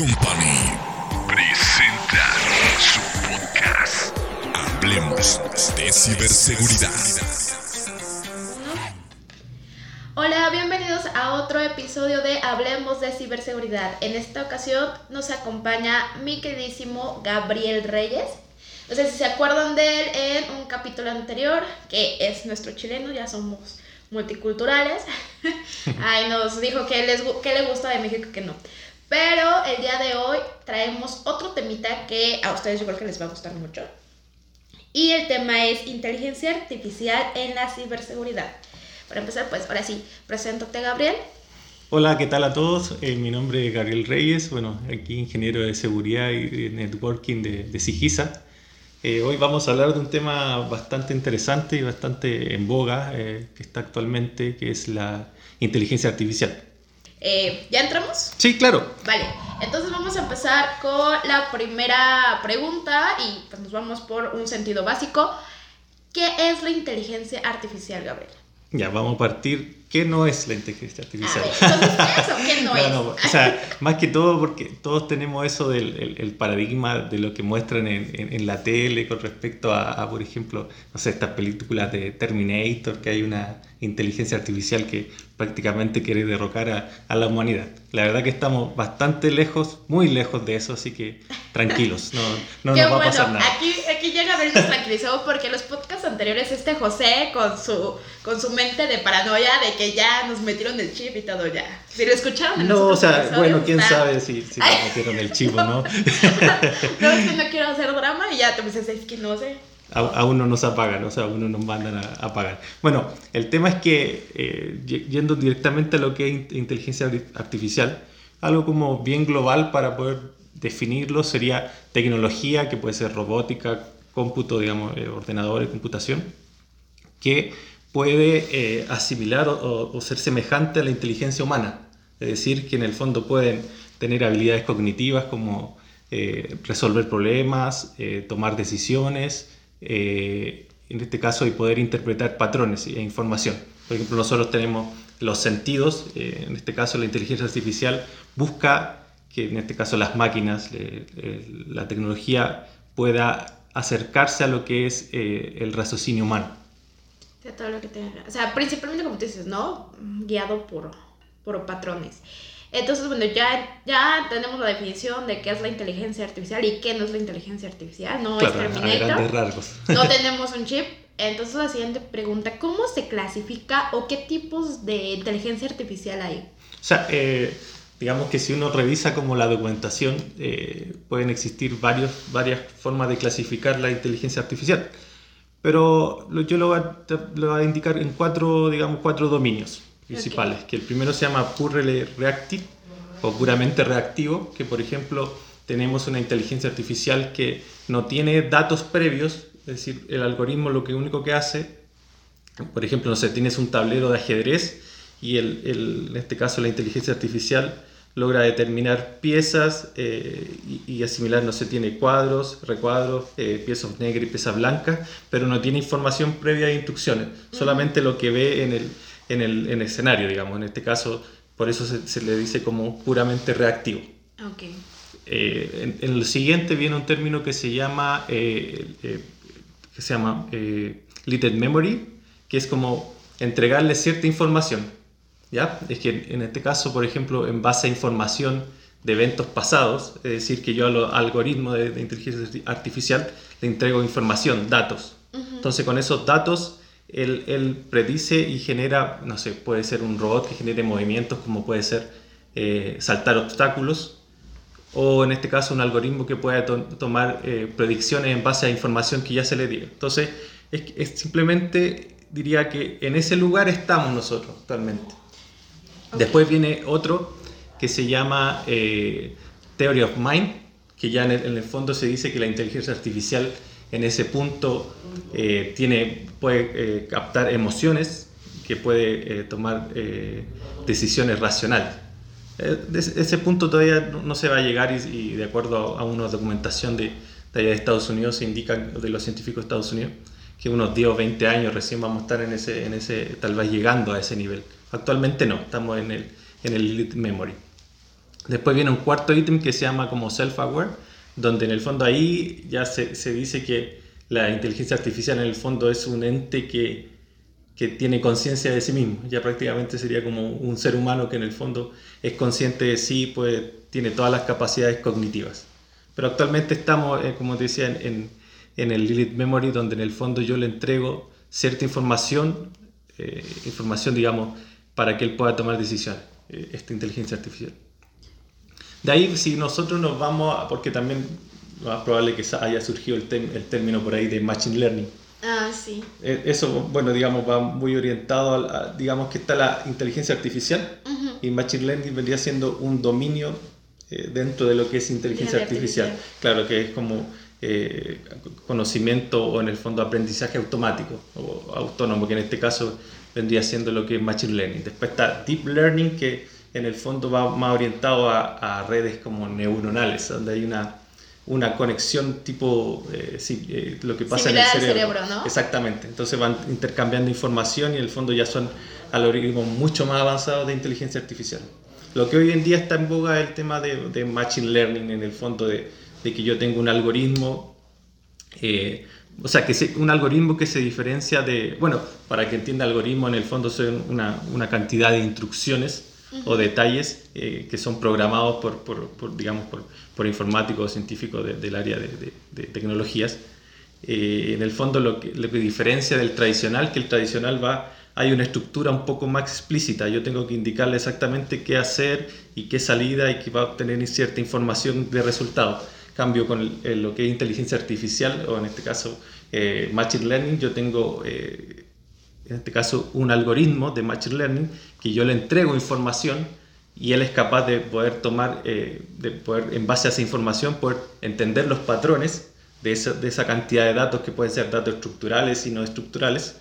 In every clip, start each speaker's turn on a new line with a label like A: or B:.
A: Company presenta su podcast. Hablemos de ciberseguridad.
B: Hola, bienvenidos a otro episodio de Hablemos de ciberseguridad. En esta ocasión nos acompaña mi queridísimo Gabriel Reyes. No sé si se acuerdan de él en un capítulo anterior, que es nuestro chileno, ya somos multiculturales. Ay, nos dijo que, les, que le gusta de México que no. Pero el día de hoy traemos otro temita que a ustedes yo creo que les va a gustar mucho. Y el tema es inteligencia artificial en la ciberseguridad. Para empezar, pues ahora sí, preséntate Gabriel.
C: Hola, ¿qué tal a todos? Eh, mi nombre es Gabriel Reyes, bueno, aquí ingeniero de seguridad y networking de, de Sigisa. Eh, hoy vamos a hablar de un tema bastante interesante y bastante en boga eh, que está actualmente, que es la inteligencia artificial.
B: Eh, ¿Ya entramos?
C: Sí, claro.
B: Vale, entonces vamos a empezar con la primera pregunta y pues nos vamos por un sentido básico. ¿Qué es la inteligencia artificial, Gabriel?
C: Ya, vamos a partir. ¿Qué no es la inteligencia artificial?
B: ¿eso qué no,
C: No,
B: es?
C: no, o sea, más que todo porque todos tenemos eso del el, el paradigma de lo que muestran en, en- en la tele con respecto a, a, por ejemplo, no sé, estas películas de Terminator, que hay una inteligencia artificial que prácticamente quiere derrocar a, a la humanidad. La verdad que estamos bastante lejos, muy lejos de eso, así que tranquilos, no, no
B: Qué
C: nos va
B: bueno,
C: a pasar nada.
B: aquí, aquí ya Gabriel nos tranquilizó porque los podcasts anteriores este José con su, con su mente de paranoia de que ya nos metieron el chip y todo ya. Si lo escucharon en
C: No, o sea,
B: episodios,
C: bueno, quién
B: está-
C: sabe si, si nos metieron el chivo, ¿no?
B: No, es que no quiero hacer drama y ya te dices, es que no sé.
C: A, a uno nos apagan, o sea, a uno nos mandan a, a apagar. Bueno, el tema es que, eh, yendo directamente a lo que es in- inteligencia arti- artificial, algo como bien global para poder definirlo sería tecnología, que puede ser robótica, cómputo, digamos, eh, ordenadores, computación, que puede eh, asimilar o, ser semejante a la inteligencia humana. Es decir, que en el fondo pueden tener habilidades cognitivas como eh, resolver problemas, eh, tomar decisiones, en este caso, y poder interpretar patrones e información. Por ejemplo, nosotros tenemos los sentidos, en este caso la inteligencia artificial busca que en este caso las máquinas, la tecnología pueda acercarse a lo que es el raciocinio humano.
B: De todo lo que. O sea, principalmente como tú dices, ¿no? Guiado por, por patrones. Entonces, bueno, ya, ya tenemos la definición de qué es la inteligencia artificial y qué no es la inteligencia artificial. No
C: Claro,
B: es Terminator. No tenemos un chip. Entonces, la siguiente pregunta, ¿cómo se clasifica o qué tipos de inteligencia artificial hay?
C: O sea, eh, digamos que si uno revisa como la documentación, eh, pueden existir varios, varias formas de clasificar la inteligencia artificial. Pero yo lo voy, a, lo voy a indicar en cuatro, digamos, cuatro dominios principales. Que el primero se llama Purely Reactive o puramente reactivo, que por ejemplo tenemos una inteligencia artificial que no tiene datos previos, es decir, el algoritmo lo que único que hace por ejemplo, no sé, tienes un tablero de ajedrez y el, el- en este caso la inteligencia artificial logra determinar piezas eh, y, y asimilar, no sé, tiene cuadros, recuadros, eh, piezas negras y piezas blancas, pero no tiene información previa de instrucciones, solamente lo que ve en el, en, el, en el escenario, digamos, en este caso, por eso se, se le dice como puramente reactivo. Eh, en, en el siguiente viene un término que se llama, que se llama Little Memory, que es como entregarle cierta información. ¿Ya? Es que en este caso, por ejemplo, en base a información de eventos pasados, es decir, que yo al algoritmo de, de inteligencia arti- artificial le entrego información, datos. Entonces, con esos datos, él, él predice y genera, no sé, puede ser un robot que genere movimientos, como puede ser eh, saltar obstáculos, o en este caso un algoritmo que pueda to- tomar eh, predicciones en base a información que ya se le dio. Entonces, es, es simplemente diría que en ese lugar estamos nosotros actualmente. Después viene otro que se llama eh, Theory of Mind, que ya en el, fondo se dice que la inteligencia artificial en ese punto eh, tiene, puede eh, captar emociones, que puede tomar decisiones racionales. Ese punto todavía no, se va a llegar y, y de acuerdo a, una documentación de, de Estados Unidos se indica, de los científicos de Estados Unidos, que unos 10 o 20 años recién vamos a estar en ese, en ese tal vez llegando a ese nivel. Actualmente no, estamos en el, en el Elite Memory. Después viene un cuarto ítem que se llama como self-aware, donde en el fondo ahí ya se, se, dice que la inteligencia artificial en el fondo es un ente que, que tiene conciencia de sí mismo. Ya prácticamente sería como un ser humano que en el fondo es consciente de sí, pues tiene todas las capacidades cognitivas. Pero actualmente estamos, eh, como te decía, en, en, el Lilith Memory, donde en el fondo yo le entrego cierta información, eh, información, digamos, para que él pueda tomar decisiones, eh, esta inteligencia artificial. De ahí, si nosotros nos vamos, a, porque también más probable que haya surgido el, el término por ahí de Machine Learning.
B: Ah, sí.
C: Eh, eso, bueno, digamos, va muy orientado a, digamos, que está la inteligencia artificial y Machine Learning vendría siendo un dominio eh, dentro de lo que es inteligencia artificial. Claro, que es como eh, conocimiento o en el fondo aprendizaje automático o autónomo, que en este caso vendría siendo lo que es Machine Learning. Después está Deep Learning, que en el fondo va más orientado a, a redes como neuronales, donde hay una, una conexión tipo eh, eh, lo que pasa en el cerebro.
B: ¿no?
C: Exactamente. Entonces van intercambiando información y en el fondo ya son algoritmos mucho más avanzados de inteligencia artificial. Lo que hoy en día está en boga es el tema de, de machine learning, en el fondo de, de que yo tengo un algoritmo, eh, o sea, que un algoritmo que se diferencia de, bueno, para que entienda algoritmo, en el fondo son una, una cantidad de instrucciones o detalles eh, que son programados por, por, digamos, por, por, informáticos o científicos del área de, de, tecnologías. Eh, en el fondo lo que, lo que diferencia del tradicional, que el tradicional va, hay una estructura un poco más explícita, yo tengo que indicarle exactamente qué hacer y qué salida y que va a obtener cierta información de resultado. Cambio con lo que es inteligencia artificial, o en este caso eh, Machine Learning, yo tengo en este caso un algoritmo de Machine Learning, que yo le entrego información y él es capaz de poder tomar, eh, de poder, en base a esa información, poder entender los patrones de esa, de esa cantidad de datos que pueden ser datos estructurales y no estructurales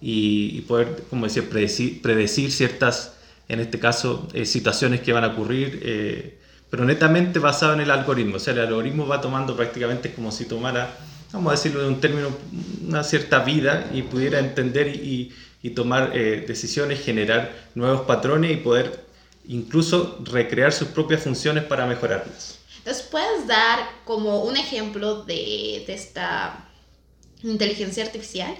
C: y, poder, como decía, predecir, predecir, ciertas, en este caso, eh, situaciones que van a ocurrir, eh, pero netamente basado en el algoritmo. O sea, el algoritmo va tomando prácticamente como si tomara vamos a decirlo de un término, una cierta vida y pudiera entender y, y tomar eh, decisiones, generar nuevos patrones y poder incluso recrear sus propias funciones para mejorarlas.
B: Entonces, ¿puedes dar como un ejemplo de, de esta inteligencia artificial?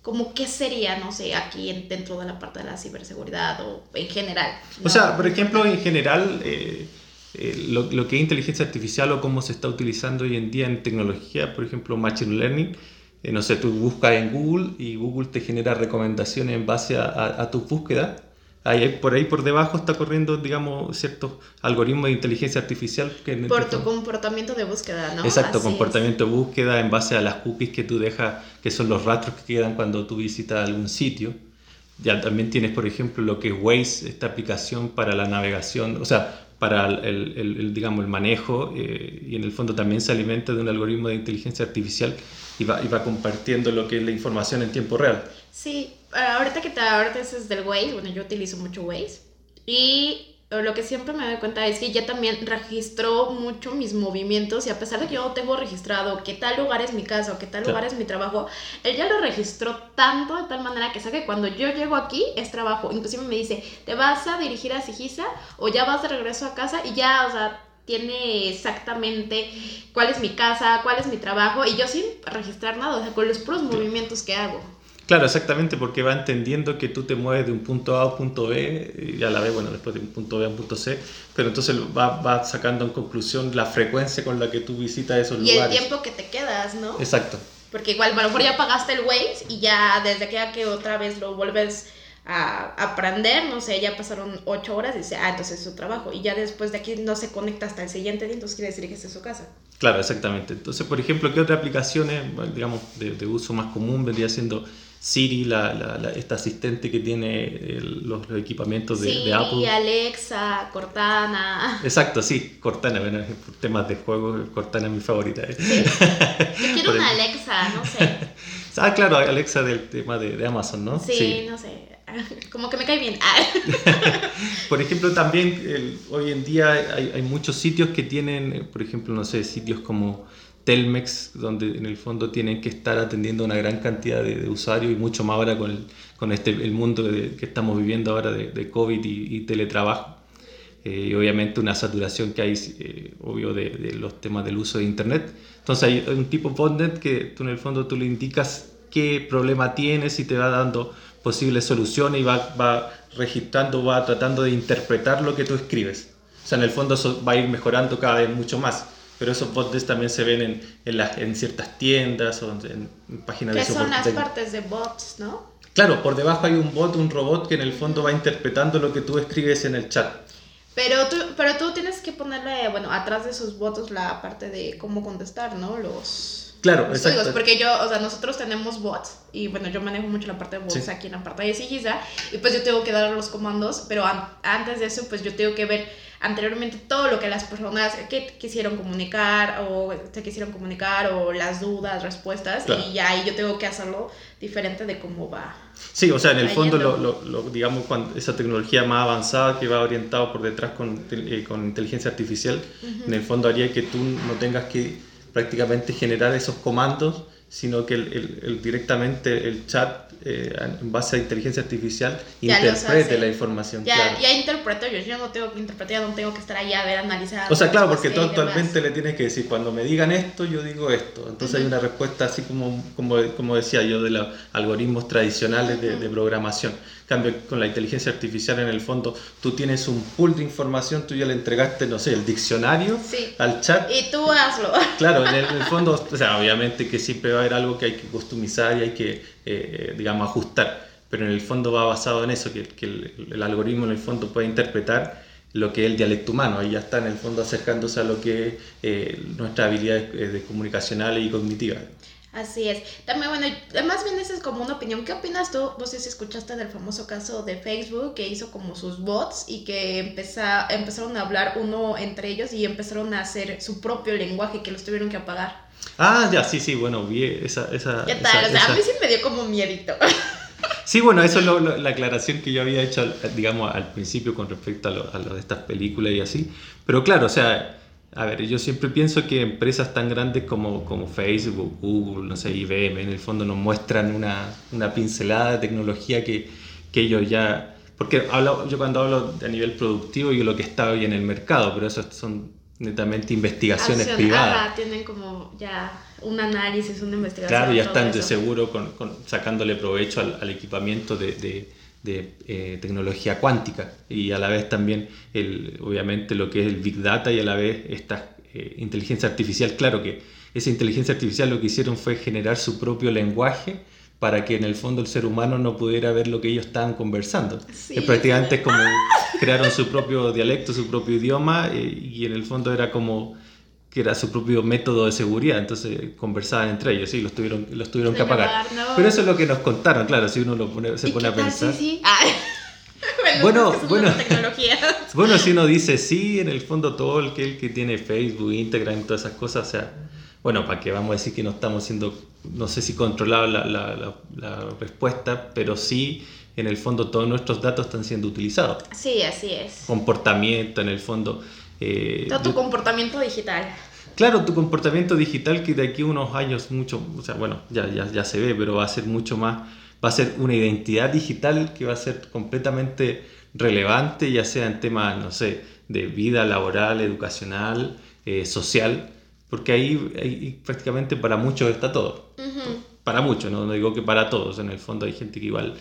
B: como qué sería, no sé, aquí dentro de la parte de la ciberseguridad o en general.
C: O sea, por ejemplo, en general, eh, eh, lo, lo, que es inteligencia artificial o cómo se está utilizando hoy en día en tecnología, por ejemplo, Machine Learning. Eh, no sé, tú buscas en Google y Google te genera recomendaciones en base a, a, tus búsquedas. Ahí, por ahí por debajo está corriendo, digamos, ciertos algoritmos de inteligencia artificial.
B: Que por tu comportamiento de búsqueda, ¿no?
C: Exacto, comportamiento de búsqueda en base a las cookies que tú dejas, que son los rastros que quedan cuando tú visitas algún sitio. Ya también tienes, por ejemplo, lo que es Waze, esta aplicación para la navegación, o sea, para el, el, digamos, el manejo eh, y en el fondo también se alimenta de un algoritmo de inteligencia artificial y va, y va compartiendo lo que es la información en tiempo real.
B: Sí, ahorita que te ahorita es del Waze, bueno, yo utilizo mucho Waze y lo que siempre me doy cuenta es que ya también registró mucho mis movimientos y a pesar de que yo tengo registrado que tal lugar es mi casa o que tal lugar es mi trabajo, él ya lo registró tanto de tal manera que sabe que cuando yo llego aquí es trabajo. Inclusive me dice, ¿te vas a dirigir a Sigisa o ya vas de regreso a casa? Y ya, o sea, tiene exactamente cuál es mi casa, cuál es mi trabajo y yo sin registrar nada, o sea, con los puros movimientos que hago.
C: Claro, exactamente, porque va entendiendo que tú te mueves de un punto A a un punto B, y a la vez, bueno, después de un punto B a un punto C, pero entonces va, va sacando en conclusión la frecuencia con la que tú visitas esos lugares.
B: Y el tiempo que te quedas, ¿no?
C: Exacto.
B: Porque igual, lo mejor ya pagaste el Waze y ya desde que, que otra vez lo vuelves a aprender, no sé, ya pasaron ocho horas y dice, ah, entonces es su trabajo. Y ya después de aquí no se conecta hasta el siguiente día, entonces quiere decir que es su casa.
C: Claro, exactamente. Entonces, por ejemplo, ¿qué otras aplicaciones, digamos, de, de uso más común vendría siendo Siri, la, la, esta asistente que tiene los, equipamientos de,
B: sí,
C: de, Apple.
B: Alexa, Cortana.
C: Exacto, sí, Cortana, bueno, por temas de juego, Cortana es mi favorita. ¿eh?
B: Yo quiero una Alexa, no sé.
C: ah, claro, Alexa del tema de, de Amazon, ¿no?
B: Sí, no sé. Como que me cae bien.
C: por ejemplo, también hoy en día hay, hay muchos sitios que tienen, por ejemplo, no sé, sitios como Telmex, donde en el fondo tienen que estar atendiendo una gran cantidad de, usuarios y mucho más ahora con el, con este, el mundo que estamos viviendo ahora de, de COVID y, teletrabajo. eh, y obviamente una saturación que hay, eh, obvio, de, de, los temas del uso de Internet. Entonces hay un tipo botnet que tú en el fondo tú le indicas qué problema tienes y te va dando posibles soluciones y va, va registrando, va tratando de interpretar lo que tú escribes. O sea, en el fondo eso va a ir mejorando cada vez mucho más. Pero esos bots también se ven en, en, las, en ciertas tiendas o en, en páginas de
B: soporte. son las partes de bots, no?
C: Claro, por debajo hay un bot, un robot que en el fondo va interpretando lo que tú escribes en el chat.
B: Pero tú, pero tú tienes que ponerle, bueno, atrás de esos votos la parte de cómo contestar, ¿no? Los,
C: claro,
B: los exacto. Porque yo, o sea, nosotros tenemos bots y bueno, yo manejo mucho la parte de bots aquí en la parte de Sigiza y pues yo tengo que dar los comandos, pero antes de eso pues yo tengo que ver anteriormente todo lo que las personas que quisieron comunicar o se quisieron comunicar o las dudas, respuestas y ya ahí yo tengo que hacerlo diferente de cómo va.
C: Sí, o sea, en el fondo, lo, lo, digamos, cuando esa tecnología más avanzada que va orientado por detrás con, eh, con inteligencia artificial, en el fondo haría que tú no tengas que prácticamente generar esos comandos, sino que el, el, directamente el chat eh, en base a inteligencia artificial
B: ya
C: interprete la información.
B: Ya,
C: claro.
B: ya interpreto yo, yo no tengo que interpretar, ya no tengo que estar ahí a ver, analizar.
C: O sea, claro, porque tú actualmente le tienes que decir, cuando me digan esto, yo digo esto. Entonces uh -huh. hay una respuesta así como, como, como decía yo, de los algoritmos tradicionales uh -huh. de, de, programación. En cambio, con la inteligencia artificial en el fondo, tú tienes un pool de información, tú ya le entregaste, no sé, el diccionario
B: sí.
C: al chat.
B: Y tú hazlo.
C: Claro, en el, en el, fondo, o sea, obviamente que siempre va a haber algo que hay que customizar y hay que, eh, digamos, ajustar. Pero en el fondo va basado en eso, que, que el, el, algoritmo en el fondo puede interpretar lo que es el dialecto humano. Ahí ya está en el fondo acercándose a lo que es eh, nuestras habilidades eh, comunicacionales y cognitivas.
B: Así es. También, bueno, más bien esa es como una opinión. ¿Qué opinas tú? No sé si escuchaste del famoso caso de Facebook que hizo como sus bots y que empeza, empezaron a hablar uno entre ellos y empezaron a hacer su propio lenguaje que los tuvieron que apagar.
C: Ah, ya, sí, sí, bueno, vi esa... esa
B: ¿Qué tal?
C: Esa,
B: o sea,
C: esa...
B: a mí sí me dio como miedito.
C: Sí, bueno, eso es lo, lo, la aclaración que yo había hecho, digamos, al principio con respecto a lo, a de estas películas y así. Pero claro, o sea, a ver, yo siempre pienso que empresas tan grandes como, como Facebook, Google, no sé, IBM, en el fondo nos muestran una, una pincelada de tecnología que, que ellos ya... Porque hablo, yo cuando hablo a nivel productivo, yo lo que está hoy en el mercado, pero eso son netamente investigaciones
B: Acción,
C: privadas.
B: Ajá, tienen como ya un análisis, una investigación.
C: Claro, ya están de seguro con, con, sacándole provecho al, al equipamiento de, de, de eh, tecnología cuántica y a la vez también, el, obviamente, lo que es el Big Data y a la vez esta eh, inteligencia artificial. Claro que esa inteligencia artificial lo que hicieron fue generar su propio lenguaje para que en el fondo el ser humano no pudiera ver lo que ellos estaban conversando.
B: Sí,
C: es prácticamente como crearon su propio dialecto, su propio idioma eh, y en el fondo era como que era su propio método de seguridad, entonces conversaban entre ellos, sí, los tuvieron, los tuvieron que apagar.
B: No.
C: Pero eso es lo que nos contaron, claro, si uno lo pone, se pone a pensar.
B: Sí, sí. Ah.
C: bueno, bueno, bueno, si uno dice sí, en el fondo todo el que, el que tiene Facebook, Instagram todas esas cosas, o sea, bueno, para que vamos a decir que no estamos siendo, no sé si controlados la, la, la, la, respuesta, pero sí, en el fondo todos nuestros datos están siendo utilizados.
B: Sí, así es.
C: Comportamiento, en el fondo. Eh,
B: Todo tu comportamiento digital.
C: Claro, tu comportamiento digital que de aquí a unos años mucho, o sea, bueno, ya, ya, ya se ve, pero va a ser mucho más, va a ser una identidad digital que va a ser completamente relevante, ya sea en temas, no sé, de vida laboral, educacional, eh, social, porque ahí, ahí, prácticamente para muchos está todo.
B: Uh -huh.
C: Para muchos, ¿no? no digo que para todos, en el fondo hay gente que igual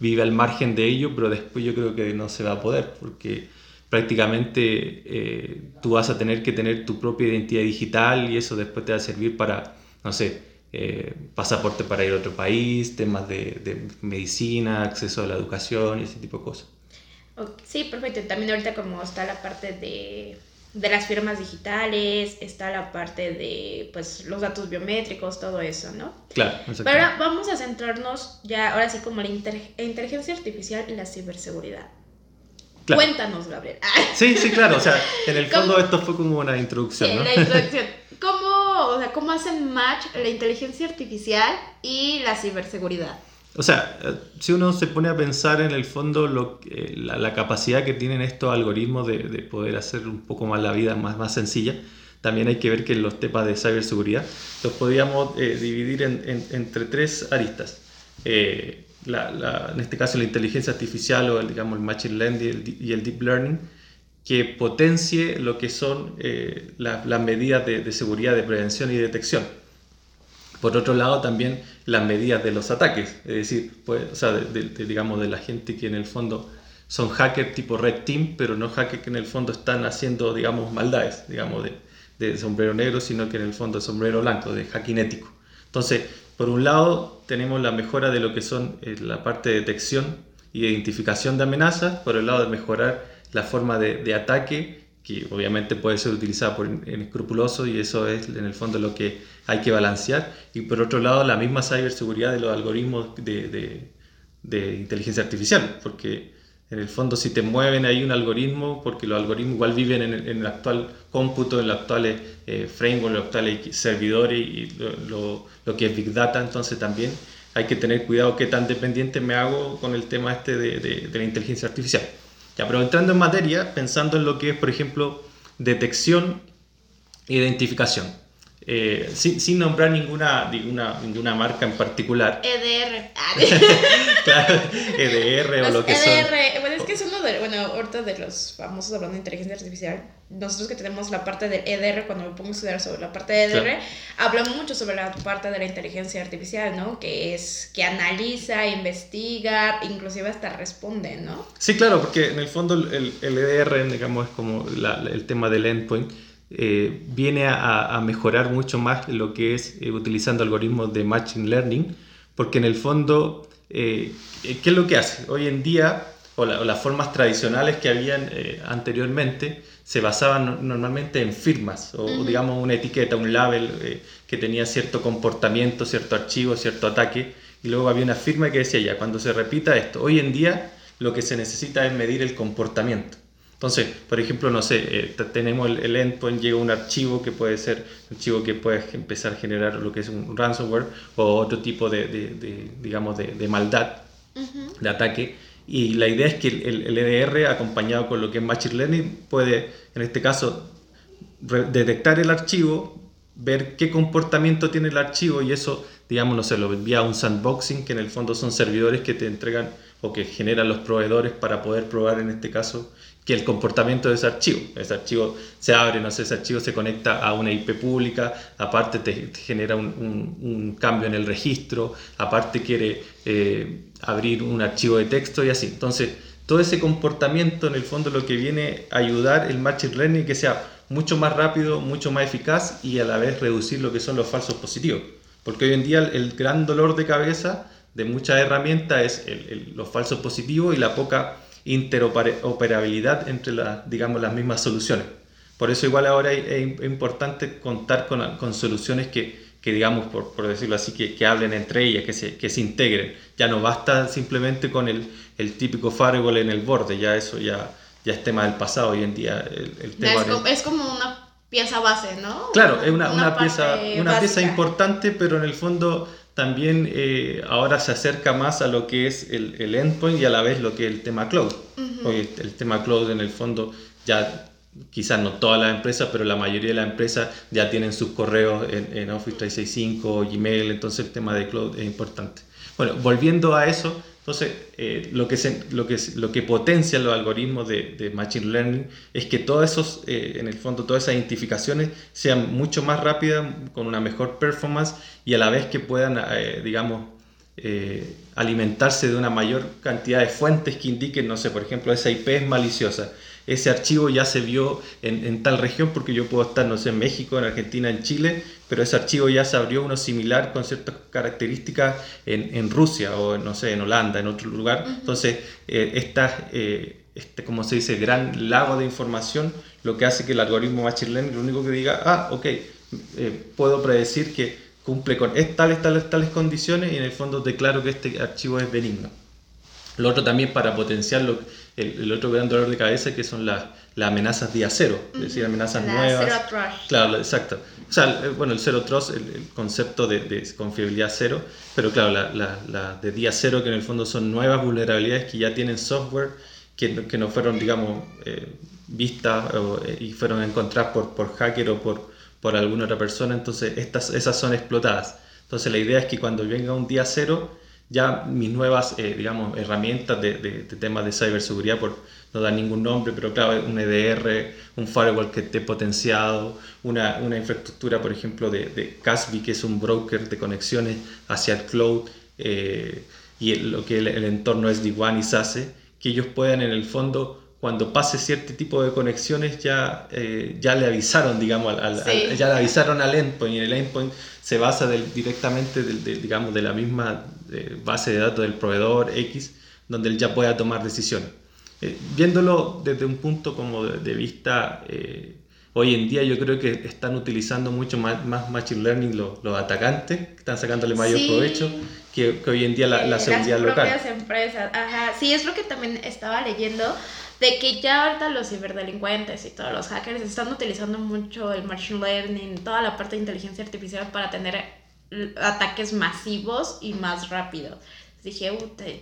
C: vive al margen de ello, pero después yo creo que no se va a poder, porque prácticamente eh, tú vas a tener que tener tu propia identidad digital y eso después te va a servir para, no sé, eh, pasaporte para ir a otro país, temas de, de, medicina, acceso a la educación y ese tipo de cosas.
B: Sí, perfecto. También ahorita como está la parte de, de las firmas digitales, está la parte de pues, los datos biométricos, todo eso, ¿no?
C: Claro.
B: Pero ahora vamos a centrarnos ya, ahora sí, como la inteligencia artificial y la ciberseguridad. Claro. Cuéntanos, Gabriel.
C: Sí, sí, claro. O sea, en el fondo esto fue como una introducción,
B: sí,
C: ¿no?
B: la introducción. ¿Cómo, o sea, ¿Cómo hacen match la inteligencia artificial y la ciberseguridad?
C: O sea, si uno se pone a pensar en el fondo lo, eh, la, la, capacidad que tienen estos algoritmos de, de, poder hacer un poco más la vida más, más sencilla, también hay que ver que los temas de ciberseguridad los podríamos eh, dividir en, en, entre tres aristas. Eh, la, la, en este caso la inteligencia artificial o el, digamos, el machine learning y el, deep learning, que potencie lo que son eh, las medidas de, seguridad, de prevención y detección. Por otro lado, también las medidas de los ataques, es decir, pues, o sea, digamos, de la gente que en el fondo son hackers tipo Red Team, pero no hackers que en el fondo están haciendo, digamos, maldades, digamos, de, de sombrero negro, sino que en el fondo es sombrero blanco, de hacking ético. Entonces, por un lado, tenemos la mejora de lo que son eh, la parte de detección y identificación de amenazas, por el lado de mejorar la forma de, ataque, que obviamente puede ser utilizada por inescrupulosos y eso es en el fondo lo que hay que balancear, y por otro lado la misma ciberseguridad de los algoritmos de, de inteligencia artificial, porque en el fondo si te mueven ahí un algoritmo, porque los algoritmos igual viven en el, actual cómputo, en los actuales eh, frameworks, en los actuales servidores y lo, lo, que es Big Data, entonces también hay que tener cuidado qué tan dependiente me hago con el tema este de, de, la inteligencia artificial. Ya, pero entrando en materia, pensando en lo que es, por ejemplo, detección e identificación. Eh, sin, sin, nombrar ninguna, ninguna, ninguna marca en particular.
B: EDR.
C: claro, EDR o lo que EDR,
B: son. Bueno, es que es uno de, bueno, ahorita de los famosos hablando de inteligencia artificial, nosotros que tenemos la parte del EDR, cuando me pongo a estudiar sobre la parte de EDR, hablamos mucho sobre la parte de la inteligencia artificial, ¿no? Que es que analiza, investiga, inclusive hasta responde, ¿no?
C: Sí, claro, porque en el fondo el, el EDR, digamos, es como la, el tema del endpoint eh, viene a, mejorar mucho más lo que es eh, utilizando algoritmos de Machine Learning, porque en el fondo, eh, ¿qué es lo que hace? Hoy en día, o, las formas tradicionales que habían anteriormente, se basaban normalmente en firmas, o digamos una etiqueta, un label que tenía cierto comportamiento, cierto archivo, cierto ataque, y luego había una firma que decía ya, cuando se repita esto, hoy en día lo que se necesita es medir el comportamiento. Entonces, por ejemplo, no sé, eh, tenemos el, endpoint, llega un archivo que puede ser un archivo que puede empezar a generar lo que es un ransomware o otro tipo de, de, digamos, de, maldad, de ataque. Y la idea es que el, EDR, acompañado con lo que es Machine Learning, puede, en este caso, detectar el archivo, ver qué comportamiento tiene el archivo y eso, digamos, no sé, lo envía a un sandboxing, que en el fondo son servidores que te entregan o que generan los proveedores para poder probar, en este caso, que el comportamiento de ese archivo. Ese archivo se abre, no sé, ese archivo se conecta a una IP pública, aparte te, genera un, cambio en el registro, aparte quiere eh, abrir un archivo de texto y así. Entonces, todo ese comportamiento en el fondo lo que viene a ayudar el Machine Learning que sea mucho más rápido, mucho más eficaz y a la vez reducir lo que son los falsos positivos. Porque hoy en día el, gran dolor de cabeza de muchas herramientas es los falsos positivos y la poca interoperabilidad entre las, digamos, las mismas soluciones. Por eso igual ahora es, importante contar con, con soluciones que, que, digamos, por, por decirlo así, que, que, hablen entre ellas, que se, que se integren. Ya no basta simplemente con el, el típico firewall en el borde, ya eso ya, ya es tema del pasado hoy en día. El, tema
B: es, como, es, como, una pieza base, ¿no?
C: Claro, es una, una, pieza, una pieza importante, pero en el fondo también eh, ahora se acerca más a lo que es el, el, endpoint y a la vez lo que es el tema cloud. Hoy el, tema cloud en el fondo ya quizás no todas las empresas, pero la mayoría de las empresas ya tienen sus correos en, Office 365, Gmail, entonces el tema de cloud es importante. Bueno, volviendo a eso, entonces, eh, lo, que lo, que, lo que potencia los algoritmos de, Machine Learning es que todos esos, eh, en el fondo, todas esas identificaciones sean mucho más rápidas, con una mejor performance y a la vez que puedan, eh, digamos, alimentarse de una mayor cantidad de fuentes que indiquen, no sé, por ejemplo, esa IP es maliciosa ese archivo ya se vio en, tal región, porque yo puedo estar, no sé, en México, en Argentina, en Chile, pero ese archivo ya se abrió uno similar con ciertas características en, Rusia o, no sé, en Holanda, en otro lugar. Entonces, eh, esta, eh, este, como se dice, gran lago de información, lo que hace que el algoritmo Machine Learning lo único que diga, ah, ok, eh, puedo predecir que cumple con tales, tales, tales condiciones y en el fondo declaro que este archivo es benigno. Lo otro también para potenciarlo el, otro gran dolor de cabeza que son las, las amenazas día cero, es decir, amenazas nuevas.
B: Zero trust.
C: Claro, exacto. O sea, bueno, el cero trust, el, concepto de, de, confiabilidad cero, pero claro, la, la, la, de día cero que en el fondo son nuevas vulnerabilidades que ya tienen software que, que no fueron, digamos, eh, vistas eh, y fueron encontradas por, por hacker o por, por alguna otra persona, entonces estas, esas son explotadas. Entonces la idea es que cuando venga un día cero, ya mis nuevas, eh, digamos, herramientas de, de, temas de ciberseguridad, por no dar ningún nombre, pero claro, un EDR, un firewall que esté potenciado, una, una infraestructura, por ejemplo, de, de Casby, que es un broker de conexiones hacia el cloud, eh, y lo que el, el entorno SD-WAN y SASE, que ellos puedan en el fondo cuando pase cierto tipo de conexiones ya, eh, ya le avisaron, digamos, al, ya le avisaron al endpoint y el endpoint se basa directamente del, digamos, de la misma eh, base de datos del proveedor X, donde él ya pueda tomar decisiones. Eh, viéndolo desde un punto como de, vista, hoy en día yo creo que están utilizando mucho más, más machine learning los, los atacantes, están sacándole mayor provecho que, que, hoy en día la, la seguridad
B: las
C: local.
B: Propias empresas, ajá, sí, es lo que también estaba leyendo de que ya ahorita los ciberdelincuentes y todos los hackers están utilizando mucho el machine learning, toda la parte de inteligencia artificial para tener ataques masivos y más rápidos dije,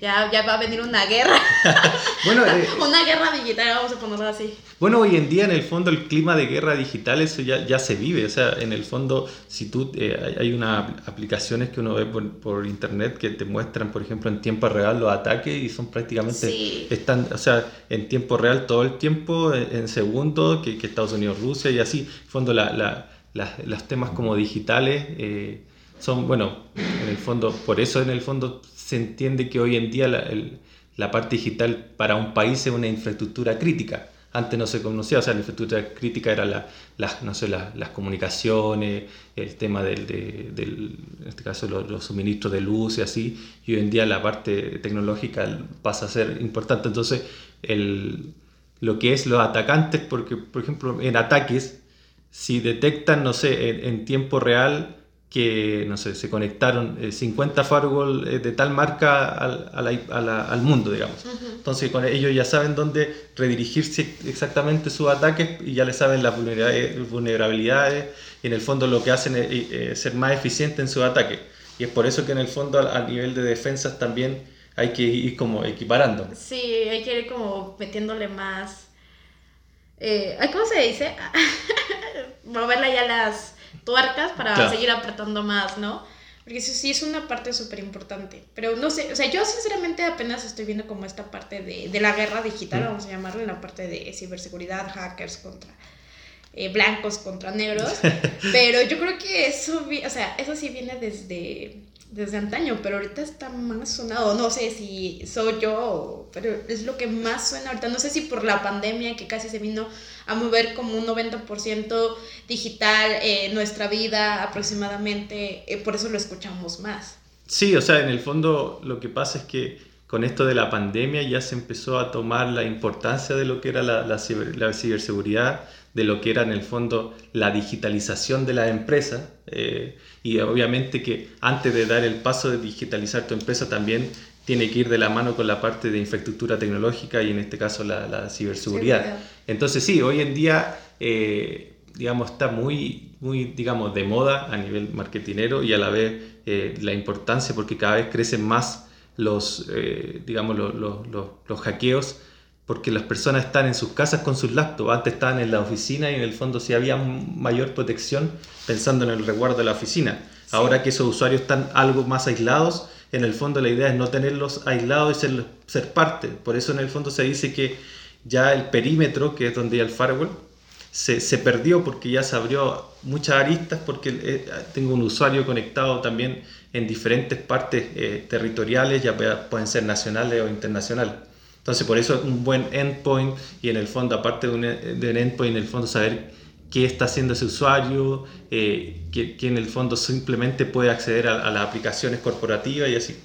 B: ya, ya va a venir una guerra. bueno, eh, una guerra digital, vamos a ponerlo así.
C: Bueno, hoy en día en el fondo el clima de guerra digital, eso ya, ya se vive. O sea, en el fondo, si tú, eh, hay unas aplicaciones que uno ve por, internet que te muestran, por ejemplo, en tiempo real los ataques y son prácticamente, están, o sea, en tiempo real todo el tiempo, en, segundos, que, que, Estados Unidos, Rusia y así. En el fondo, la, la, las temas como digitales... Eh, son, bueno, en el fondo, por eso en el fondo se entiende que hoy en día la, la, parte digital para un país es una infraestructura crítica. Antes no se conocía, o sea, la infraestructura crítica era la, las, no sé, las comunicaciones, el tema del, del en este caso, los, suministros de luz y así, y hoy en día la parte tecnológica pasa a ser importante. Entonces, el, lo que es los atacantes, porque, por ejemplo, en ataques, si detectan, no sé, en tiempo real, que, no sé, se conectaron 50 eh, firewall eh, de tal marca al, al mundo, digamos. Entonces, con ellos ya saben dónde redirigirse exactamente sus ataques y ya le saben las vulnerabilidades y en el fondo lo que hacen es, eh, ser más eficientes en sus ataques. Y es por eso que en el fondo a, nivel de defensas también hay que ir como equiparando.
B: Sí, hay que ir como metiéndole más... ¿Cómo se dice? Moverla ya las tuercas para seguir apretando más, ¿no? Porque eso sí es una parte súper importante. Pero no sé, o sea, yo sinceramente apenas estoy viendo como esta parte de, de la guerra digital, vamos a llamarlo, en la parte de ciberseguridad, hackers contra eh, blancos contra negros. pero yo creo que eso, o sea, eso sí viene desde desde antaño, pero ahorita está más sonado. No sé si soy yo, pero es lo que más suena ahorita. No sé si por la pandemia que casi se vino a mover como un 90% digital en nuestra vida aproximadamente, eh, por eso lo escuchamos más.
C: Sí, o sea, en el fondo lo que pasa es que con esto de la pandemia ya se empezó a tomar la importancia de lo que era la, la, la ciberseguridad de lo que era en el fondo la digitalización de la empresa eh, y obviamente que antes de dar el paso de digitalizar tu empresa también tiene que ir de la mano con la parte de infraestructura tecnológica y en este caso la, ciberseguridad. Entonces sí, hoy en día eh, digamos está muy, muy digamos de moda a nivel marketinero y a la vez eh, la importancia porque cada vez crecen más los digamos los, los, los hackeos porque las personas están en sus casas con sus laptops, antes estaban en la oficina y en el fondo sí había mayor protección pensando en el resguardo de la oficina. Ahora que esos usuarios están algo más aislados, en el fondo la idea es no tenerlos aislados y ser, ser parte. Por eso en el fondo se dice que ya el perímetro, que es donde hay el firewall, se, se, perdió porque ya se abrió muchas aristas, porque eh, tengo un usuario conectado también en diferentes partes eh, territoriales, ya pueden ser nacionales o internacionales. Entonces, por eso un buen endpoint y en el fondo, aparte de un, endpoint, en el fondo saber qué está haciendo ese usuario, eh, que, en el fondo simplemente puede acceder a, las aplicaciones corporativas y así.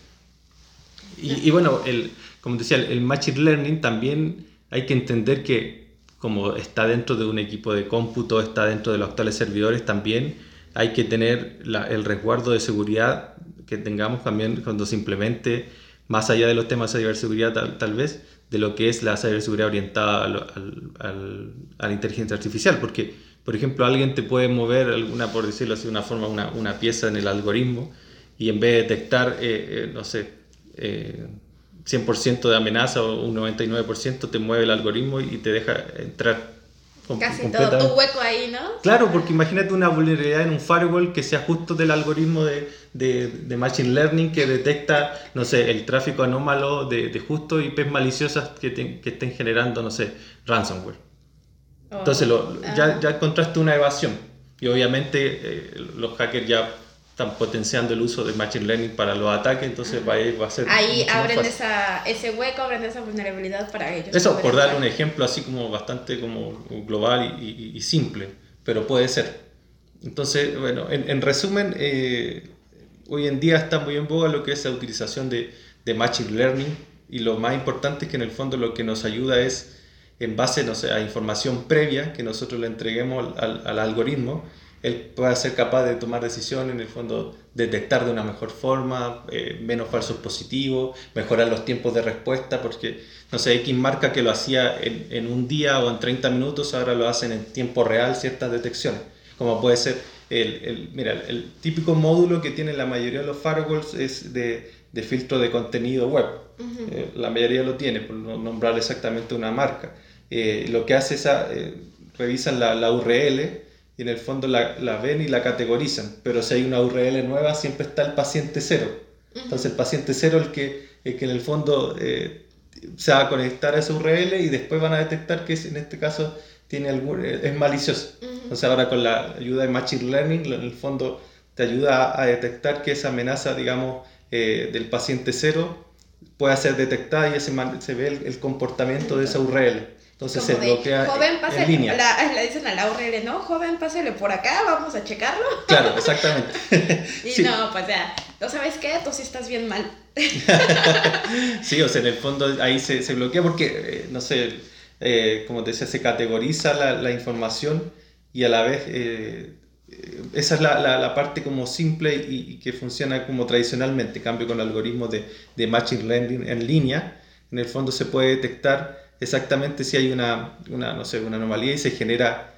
C: Y, bueno, el, como decía, el, Machine Learning también hay que entender que como está dentro de un equipo de cómputo, está dentro de los actuales servidores, también hay que tener el resguardo de seguridad que tengamos también cuando se implemente más allá de los temas de ciberseguridad tal, tal vez, de lo que es la ciberseguridad orientada al, a la inteligencia artificial, porque, por ejemplo, alguien te puede mover alguna, por decirlo así una forma, una, una, pieza en el algoritmo y en vez de detectar, eh, eh, no sé, eh, 100% de amenaza o un 99% te mueve el algoritmo y te deja entrar
B: Casi todo, tu hueco ahí, ¿no?
C: Claro, porque imagínate una vulnerabilidad en un firewall que sea justo del algoritmo de, de, de Machine Learning que detecta, no sé, el tráfico anómalo de, de justo IPs maliciosas que, te- que estén generando, no sé, ransomware.
B: Oh,
C: Entonces lo-
B: ah.
C: ya, ya encontraste una evasión. Y obviamente eh, los hackers ya están potenciando el uso de Machine Learning para los ataques, entonces va a, va a ser...
B: Ahí
C: mucho más
B: abren
C: fácil.
B: esa, ese hueco, abren esa vulnerabilidad para ellos.
C: Eso por darle un ejemplo así como bastante como global y, y- y simple, pero puede ser. Entonces, bueno, en, en resumen, eh, hoy en día está muy en boga lo que es la utilización de, de Machine Learning y lo más importante es que en el fondo lo que nos ayuda es, en base no sé, a información previa que nosotros le entreguemos al, al algoritmo, él pueda ser capaz de tomar decisiones, en el fondo detectar de una mejor forma, eh, menos falsos positivos, mejorar los tiempos de respuesta, porque, no sé, X marca que lo hacía en, en un día o en 30 minutos, ahora lo hacen en tiempo real ciertas detecciones, como puede ser el, el- mira, el, típico módulo que tiene la mayoría de los firewalls es de, de filtro de contenido web.
B: Ujú.
C: Eh, la mayoría lo tiene, por no nombrar exactamente una marca. Eh, lo que hace es, a- eh, revisan la, la URL y en el fondo la, la ven y la categorizan, pero si hay una URL nueva siempre está el paciente cero. Entonces el paciente cero es el que, el que en el fondo eh, se va a conectar a esa URL y después van a detectar que es- en este caso tiene algún, eh, es malicioso. Entonces ahora con la ayuda de Machine Learning, en el fondo te ayuda a, detectar que esa amenaza, digamos, eh, del paciente cero pueda ser detectada y ese man- se ve el, el comportamiento de esa URL. Entonces
B: Como
C: se
B: de,
C: bloquea
B: joven,
C: en
B: pásale,
C: línea.
B: la, le dicen a la URL, ¿no? Joven, pásale por acá, vamos a checarlo.
C: Claro, exactamente.
B: Y
C: Sí.
B: no, pues ya, ¿no sabes qué? Tú sí estás bien mal.
C: Sí, o sea, en el fondo ahí se, se bloquea porque, eh, no sé, eh, como te decía, se categoriza la, la información y a la vez eh, eh, esa es la, la- la parte como simple y, y que funciona como tradicionalmente. En cambio, con algoritmos de, de Machine Learning en línea, en el fondo se puede detectar exactamente si hay una, una, no sé, una anomalía y se genera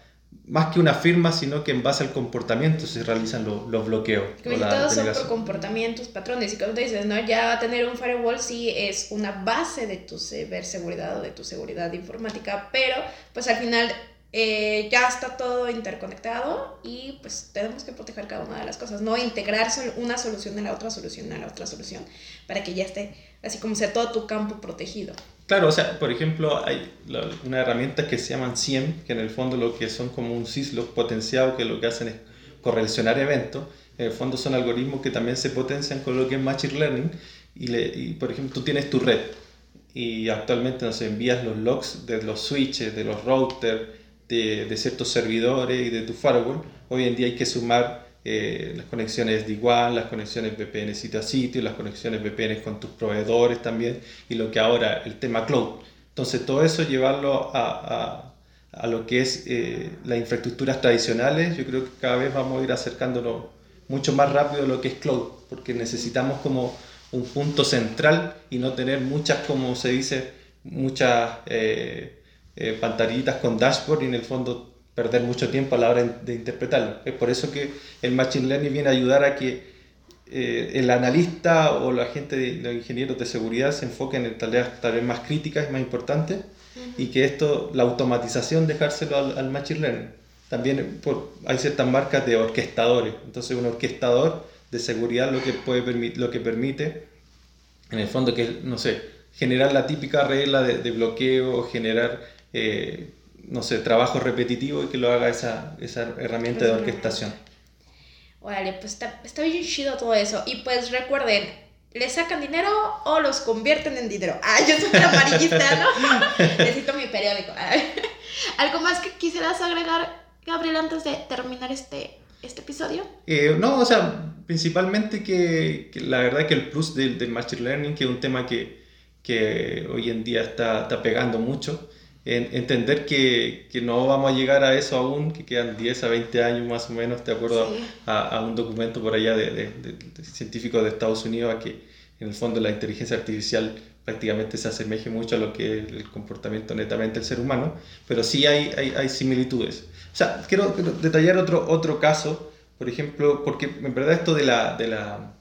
C: más que una firma, sino que en base al comportamiento se realizan los, los bloqueos. La
B: todos son por comportamientos, patrones. Y como te dices, ¿no? Ya tener un firewall sí es una base de tu ciberseguridad o de tu seguridad informática, pero pues al final eh, ya está todo interconectado y pues tenemos que proteger cada una de las cosas, no integrar una solución en la otra solución en la otra solución para que ya esté así como sea todo tu campo protegido.
C: Claro, o sea, por ejemplo, hay una herramienta que se llaman SIEM, que en el fondo lo que son como un syslog potenciado, que lo que hacen es correlacionar eventos. En el fondo son algoritmos que también se potencian con lo que es Machine Learning. Y, le, y, por ejemplo, tú tienes tu red y actualmente nos envías los logs de los switches, de los routers, de, de ciertos servidores y de tu firewall. Hoy en día hay que sumar eh, las conexiones de igual, las conexiones VPN sitio a sitio, las conexiones VPN con tus proveedores también y lo que ahora el tema cloud. Entonces todo eso llevarlo a, a, a lo que es eh, las infraestructuras tradicionales, yo creo que cada vez vamos a ir acercándonos mucho más rápido a lo que es cloud, porque necesitamos como un punto central y no tener muchas, como se dice, muchas eh, eh, pantallitas con dashboard y en el fondo perder mucho tiempo a la hora de interpretarlo. Es por eso que el Machine Learning viene a ayudar a que eh, el analista o la gente, de, los ingenieros de seguridad se enfoquen en tareas tal vez más críticas y más importantes y que esto, la automatización, dejárselo al, al Machine Learning. También por, hay ciertas marcas de orquestadores, entonces un orquestador de seguridad lo que, puede lo que permite, en el fondo, que es, no sé, generar la típica regla de, de bloqueo, generar, eh, no sé, trabajo repetitivo y que lo haga esa, esa herramienta de orquestación.
B: Órale, pues está, está bien chido todo eso. Y pues recuerden, ¿le sacan dinero o los convierten en dinero? Ah, yo soy una amarillista, ¿no? Necesito mi periódico. ¿Algo más que quisieras agregar, Gabriel, antes de terminar este, este episodio?
C: Eh, no, o sea, principalmente que, que la verdad que el plus del, del Machine Learning, que es un tema que, que hoy en día está, está pegando mucho, en, entender que, que no vamos a llegar a eso aún, que quedan 10 a 20 años más o menos, de acuerdo
B: Sí.
C: a, a un documento por allá de, de- de- de científicos de Estados Unidos, a que en el fondo la inteligencia artificial prácticamente se asemeje mucho a lo que es el comportamiento netamente del ser humano, pero sí hay, hay, hay similitudes. O sea, quiero, quiero detallar otro, otro caso, por ejemplo, porque en verdad esto de la, de la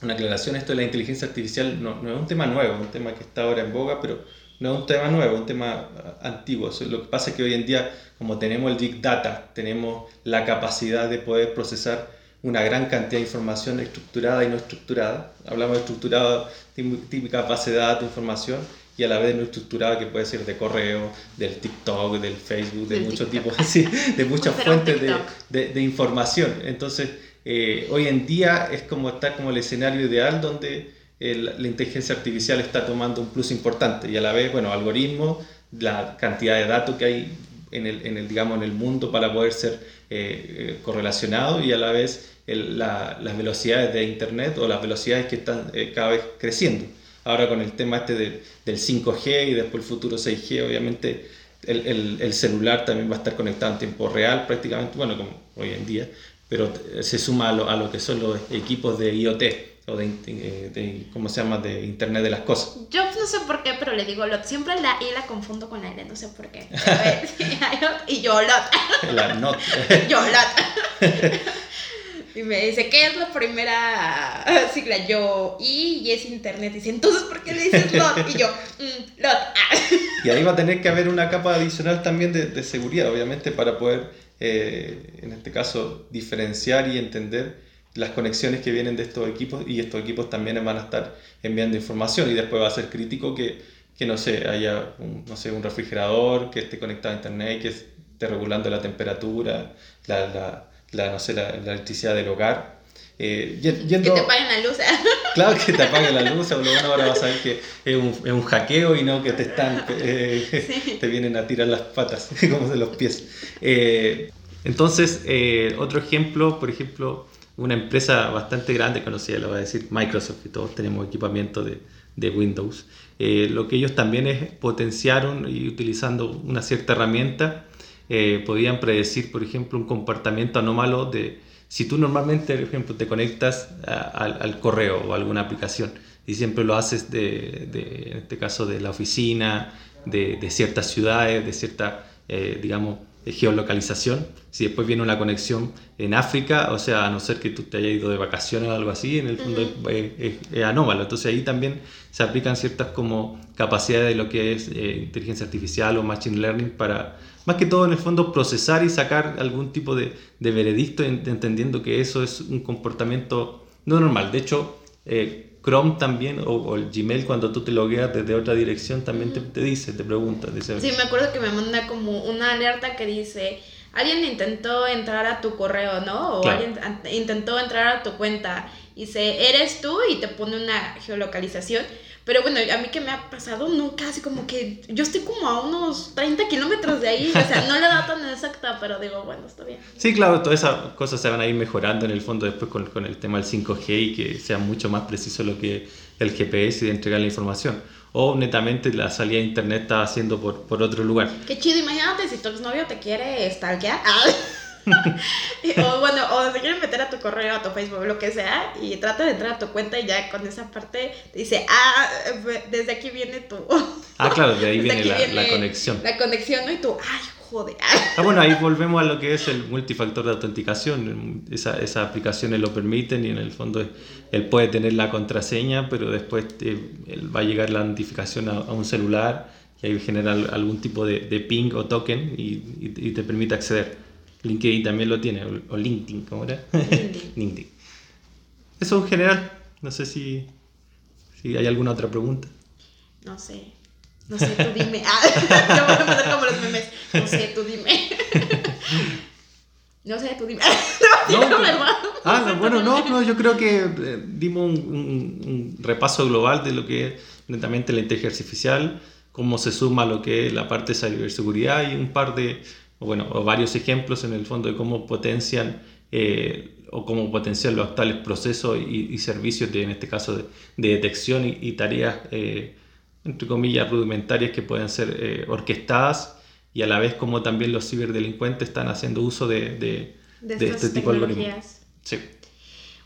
C: una aclaración, esto de la inteligencia artificial no, no es un tema nuevo, es un tema que está ahora en boga, pero no es un tema nuevo, es un tema antiguo. Lo que pasa es que hoy en día, como tenemos el Big Data, tenemos la capacidad de poder procesar una gran cantidad de información estructurada y no estructurada. Hablamos de estructurada, típica base de datos, información, y a la vez no estructurada que puede ser de correo, del TikTok, del Facebook, de muchos tipos, de muchas fuentes de, de, de, información. Entonces, eh, hoy en día es como estar como el escenario ideal donde la inteligencia artificial está tomando un plus importante y a la vez, bueno, algoritmos, la cantidad de datos que hay en el, en el digamos, en el mundo para poder ser eh, eh, correlacionado y a la vez las velocidades de Internet o las velocidades que están eh, cada vez creciendo. Ahora con el tema este del 5G y después el futuro 6G, obviamente el, el, el, celular también va a estar conectado en tiempo real prácticamente, bueno, como hoy en día, pero se suma a lo, a lo que son los equipos de IoT o de, de, ¿cómo se llama? De Internet de las Cosas.
B: Yo no sé por qué, pero le digo lot. Siempre la I la confundo con la L, no sé por qué. y yo lot.
C: La not.
B: yo lot. Y me dice, ¿qué es la primera sigla? Yo, I, y es Internet. Y dice, entonces, ¿por qué le dices lot? Y yo, mm, lot.
C: y ahí va a tener que haber una capa adicional también de, de seguridad, obviamente, para poder, eh, en este caso, diferenciar y entender las conexiones que vienen de estos equipos y estos equipos también van a estar enviando información y después va a ser crítico que, que no sé, haya un, no sé, un refrigerador que esté conectado a internet, que esté regulando la temperatura, la, la, no sé, la, electricidad del hogar.
B: Eh, que te apaguen la luz.
C: Claro, que te apaguen la luz, o lo bueno ahora vas a ver que es un, es un hackeo y no que te están, eh, te vienen a tirar las patas, como de los pies. Eh, entonces, otro ejemplo, por ejemplo, una empresa bastante grande, conocida, lo voy a decir Microsoft, y todos tenemos equipamiento de, de Windows. Eh, lo que ellos también es potenciaron y utilizando una cierta herramienta, eh, podían predecir, por ejemplo, un comportamiento anómalo de si tú normalmente, por ejemplo, te conectas al correo o alguna aplicación y siempre lo haces de, de en este caso de la oficina, de, de ciertas ciudades, de cierta, eh, digamos, geolocalización. Si después viene una conexión en África, o sea, a no ser que tú te hayas ido de vacaciones o algo así, en el fondo es, anómalo. Entonces ahí también se aplican ciertas como capacidades de lo que es eh, inteligencia artificial o machine learning para, más que todo en el fondo, procesar y sacar algún tipo de, de veredicto entendiendo que eso es un comportamiento no normal. De hecho, eh, Chrome también, o, el Gmail, cuando tú te logueas desde otra dirección, también te, te dice, te pregunta. Dice,
B: sí, me acuerdo que me manda como una alerta que dice, alguien intentó entrar a tu correo, ¿no? O alguien intentó entrar a tu cuenta. Y dice, eres tú y te pone una geolocalización. Pero bueno, a mí que me ha pasado, nunca, así como que yo estoy como a unos 30 kilómetros de ahí, o sea, no le da tan exacta, pero digo, bueno, está bien.
C: Sí, claro, todas esas cosas se van a ir mejorando en el fondo después con, con el tema del 5G y que sea mucho más preciso lo que el GPS y de entregar la información. O netamente la salida de internet está haciendo por, por otro lugar.
B: Qué chido, imagínate si tu exnovio te quiere stalkear. o bueno, o se quieren meter a tu correo, a tu Facebook, lo que sea, y trata de entrar a tu cuenta y ya con esa parte te dice, ah, desde aquí viene tu...
C: Ah, claro, de ahí viene, la, la, conexión.
B: La conexión, ¿no? Y tú, ay, joder.
C: Ah, bueno, ahí volvemos a lo que es el multifactor de autenticación. Esa, esas aplicaciones lo permiten y en el fondo él puede tener la contraseña, pero después él va a llegar la notificación a, un celular y ahí genera algún tipo de, de ping o token y, y, y te permite acceder. LinkedIn también lo tiene, o LinkedIn, ¿cómo era? LinkedIn. Eso en general. No sé si, si hay alguna otra pregunta.
B: No sé. No sé, tú dime. Ah, yo voy a empezar como los memes. No sé, tú dime. No sé, tú dime. No, no,
C: ¿verdad? Ah, no, bueno, no, no, yo creo que eh, dimos un, un, un, repaso global de lo que es netamente la inteligencia artificial, cómo se suma lo que es la parte de ciberseguridad y un par de o bueno, o varios ejemplos en el fondo de cómo potencian eh, o cómo potencian los actuales procesos y, servicios, de, en este caso de, detección y, tareas, eh, entre comillas, rudimentarias que pueden ser eh, orquestadas y a la vez como también los ciberdelincuentes están haciendo uso de, de, de este tipo de algoritmos. Sí.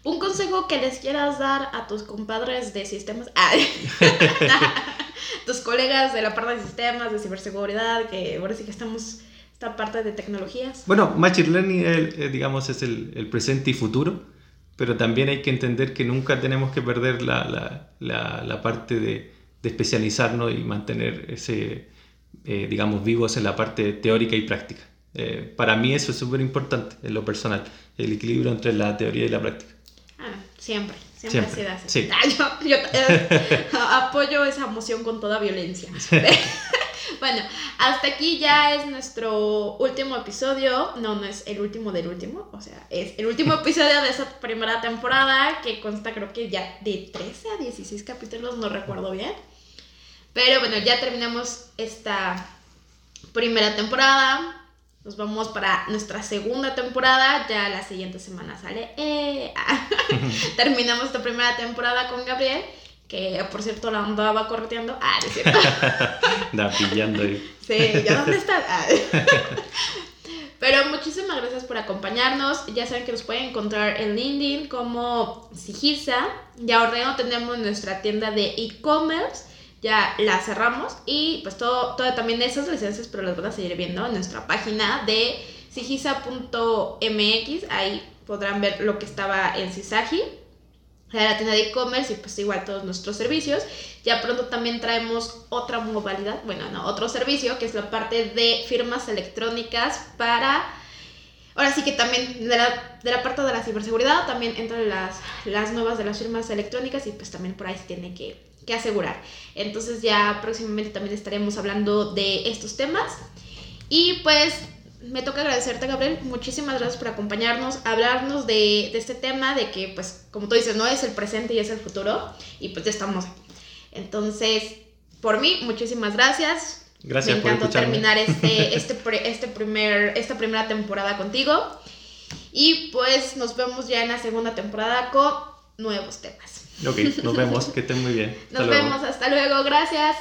B: Un consejo que les quieras dar a tus compadres de sistemas, ah, tus colegas de la parte de sistemas, de ciberseguridad, que ahora sí que estamos parte de tecnologías.
C: Bueno, Machine Learning, eh, digamos, es el, el, presente y futuro, pero también hay que entender que nunca tenemos que perder la, la, la, parte de, de, especializarnos y mantener ese, eh, digamos, vivos en la parte teórica y práctica. Eh, para mí eso es súper importante en lo personal, el equilibrio entre la teoría y la práctica.
B: Ah, siempre, siempre, siempre. sido así. Sí. yo, eh, apoyo esa emoción con toda violencia. bueno, hasta aquí ya es nuestro último episodio. No, no es el último del último. O sea, es el último episodio de esa primera temporada que consta creo que ya de 13 a 16 capítulos, no recuerdo bien. Pero bueno, ya terminamos esta primera temporada. Nos vamos para nuestra segunda temporada. Ya la siguiente semana sale. Eh, terminamos esta primera temporada con Gabriel. Que por cierto la andaba correteando. Ah, es cierto.
C: da pillando ahí.
B: Sí, ¿ya dónde está? Ah. Pero muchísimas gracias por acompañarnos. Ya saben que nos pueden encontrar en LinkedIn como Sigisa. Ya ahora tenemos nuestra tienda de e-commerce ya la cerramos y pues todo, todo también esas licencias, pero las van a seguir viendo en nuestra página de sigisa.mx, ahí podrán ver lo que estaba en Sisagi, la tienda de e-commerce y pues igual todos nuestros servicios. Ya pronto también traemos otra modalidad, bueno, no, otro servicio que es la parte de firmas electrónicas para... Ahora sí que también de la, de la parte de la ciberseguridad también entran las, las nuevas de las firmas electrónicas y pues también por ahí se tiene que que asegurar. Entonces ya próximamente también estaremos hablando de estos temas. Y pues me toca agradecerte, Gabriel. Muchísimas gracias por acompañarnos, hablarnos de, de, este tema, de que, pues, como tú dices, no es el presente y es el futuro. Y pues ya estamos aquí. Entonces, por mí, muchísimas gracias.
C: Gracias
B: me encantó terminar este, este, este primer, esta primera temporada contigo. Y pues nos vemos ya en la segunda temporada con nuevos temas.
C: Ok, nos vemos, que estén muy bien.
B: nos vemos, hasta luego, gracias.